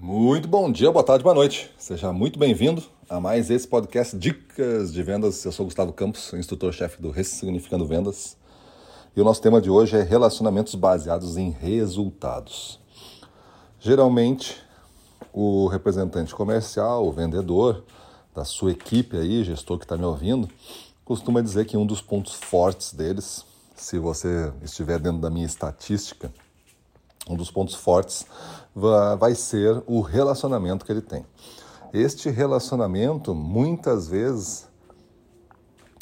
Muito bom dia, boa tarde, boa noite. Seja muito bem-vindo a mais esse podcast Dicas de Vendas. Eu sou Gustavo Campos, instrutor-chefe do Ressignificando Vendas. E o nosso tema de hoje é relacionamentos baseados em resultados. Geralmente, o representante comercial, o vendedor da sua equipe aí, gestor que está me ouvindo, costuma dizer que um dos pontos fortes deles, se você estiver dentro da minha estatística, um dos pontos fortes vai ser o relacionamento que ele tem. Este relacionamento, muitas vezes,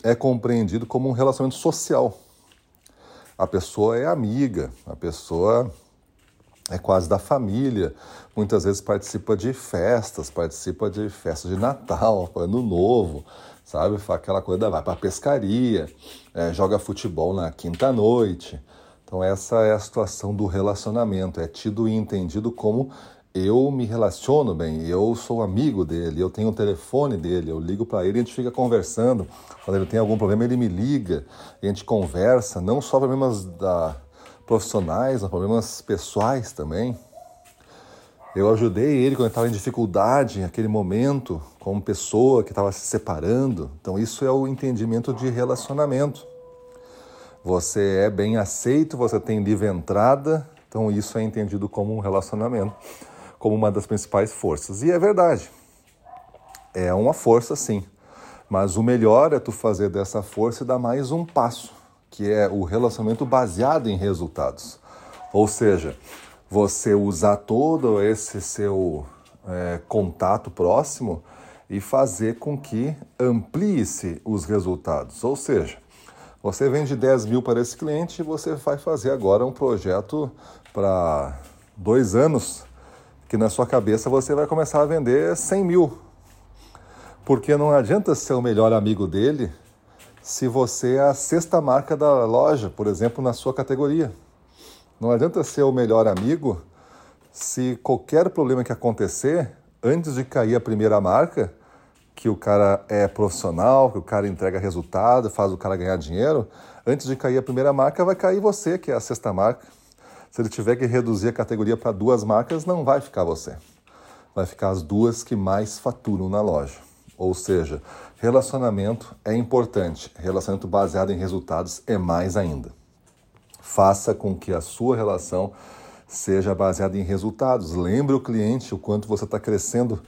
é compreendido como um relacionamento social. A pessoa é amiga, a pessoa é quase da família, muitas vezes participa de festas, participa de festas de Natal, Ano Novo, sabe? Aquela coisa da vai para pescaria, é, joga futebol na quinta noite. Então, essa é a situação do relacionamento, é tido e entendido como eu me relaciono bem, eu sou amigo dele, eu tenho o telefone dele, eu ligo para ele e a gente fica conversando. Quando ele tem algum problema, ele me liga, a gente conversa, não só problemas da, profissionais, mas problemas pessoais também. Eu ajudei ele quando estava em dificuldade, naquele momento, como pessoa que estava se separando. Então, isso é o entendimento de relacionamento. Você é bem aceito, você tem livre entrada, então isso é entendido como um relacionamento, como uma das principais forças. E é verdade, é uma força sim, mas o melhor é tu fazer dessa força e dar mais um passo, que é o relacionamento baseado em resultados. Ou seja, você usar todo esse seu é, contato próximo e fazer com que amplie-se os resultados. Ou seja, você vende 10 mil para esse cliente e você vai fazer agora um projeto para dois anos, que na sua cabeça você vai começar a vender 100 mil. Porque não adianta ser o melhor amigo dele se você é a sexta marca da loja, por exemplo, na sua categoria. Não adianta ser o melhor amigo se qualquer problema que acontecer, antes de cair a primeira marca, que o cara é profissional, que o cara entrega resultado, faz o cara ganhar dinheiro, antes de cair a primeira marca, vai cair você, que é a sexta marca. Se ele tiver que reduzir a categoria para duas marcas, não vai ficar você. Vai ficar as duas que mais faturam na loja. Ou seja, relacionamento é importante. Relacionamento baseado em resultados é mais ainda. Faça com que a sua relação seja baseada em resultados. Lembre o cliente o quanto você está crescendo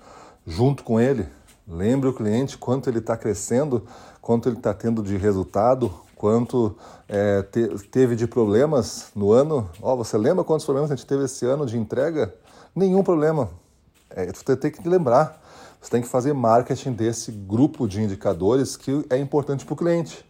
junto com ele Lembre o cliente quanto ele está crescendo, quanto ele está tendo de resultado, quanto é, te, teve de problemas no ano. Ó, oh, você lembra quantos problemas a gente teve esse ano de entrega? Nenhum problema. É, você tem que lembrar. Você tem que fazer marketing desse grupo de indicadores que é importante para o cliente.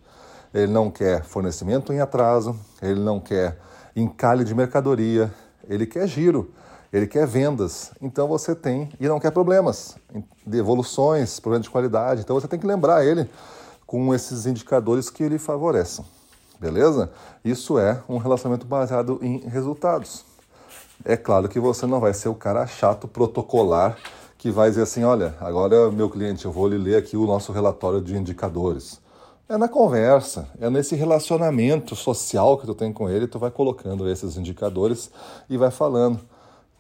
Ele não quer fornecimento em atraso, ele não quer encalhe de mercadoria, ele quer giro ele quer vendas, então você tem e não quer problemas, devoluções, problemas de qualidade. Então você tem que lembrar ele com esses indicadores que lhe favorecem. Beleza? Isso é um relacionamento baseado em resultados. É claro que você não vai ser o cara chato protocolar que vai dizer assim: olha, agora meu cliente, eu vou lhe ler aqui o nosso relatório de indicadores. É na conversa, é nesse relacionamento social que tu tem com ele, tu vai colocando esses indicadores e vai falando.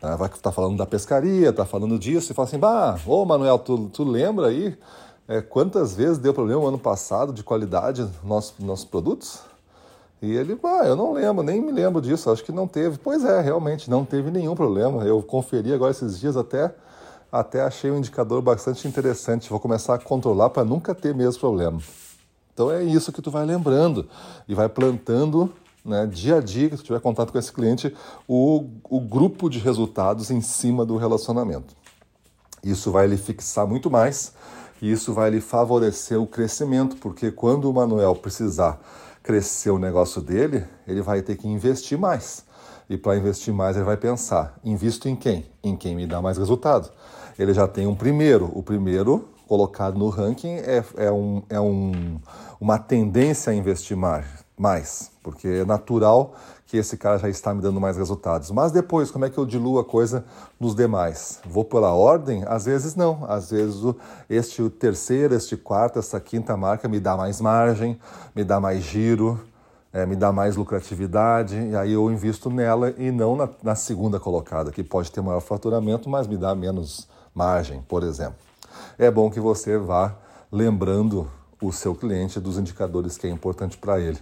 Tá? Vai tá falando da pescaria, tá falando disso, e fala assim, bah, ô Manuel, tu, tu lembra aí é, quantas vezes deu problema no ano passado de qualidade nos nossos, nossos produtos? E ele, bah, eu não lembro, nem me lembro disso, acho que não teve. Pois é, realmente, não teve nenhum problema. Eu conferi agora esses dias até, até achei um indicador bastante interessante. Vou começar a controlar para nunca ter mesmo problema. Então é isso que tu vai lembrando e vai plantando né, dia a dia que tu tiver contato com esse cliente, o, o grupo de resultados em cima do relacionamento. Isso vai lhe fixar muito mais e isso vai lhe favorecer o crescimento, porque quando o Manuel precisar crescer o negócio dele, ele vai ter que investir mais. E para investir mais, ele vai pensar: invisto em quem? Em quem me dá mais resultado. Ele já tem um primeiro. O primeiro colocado no ranking é, é, um, é um, uma tendência a investir mais mais, porque é natural que esse cara já está me dando mais resultados. Mas depois, como é que eu diluo a coisa nos demais? Vou pela ordem? Às vezes não. Às vezes este o terceiro, este quarto, esta quinta marca me dá mais margem, me dá mais giro, é, me dá mais lucratividade, e aí eu invisto nela e não na, na segunda colocada, que pode ter maior faturamento, mas me dá menos margem, por exemplo. É bom que você vá lembrando o seu cliente dos indicadores que é importante para ele.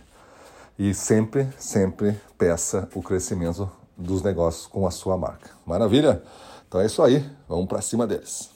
E sempre, sempre peça o crescimento dos negócios com a sua marca. Maravilha? Então é isso aí, vamos para cima deles.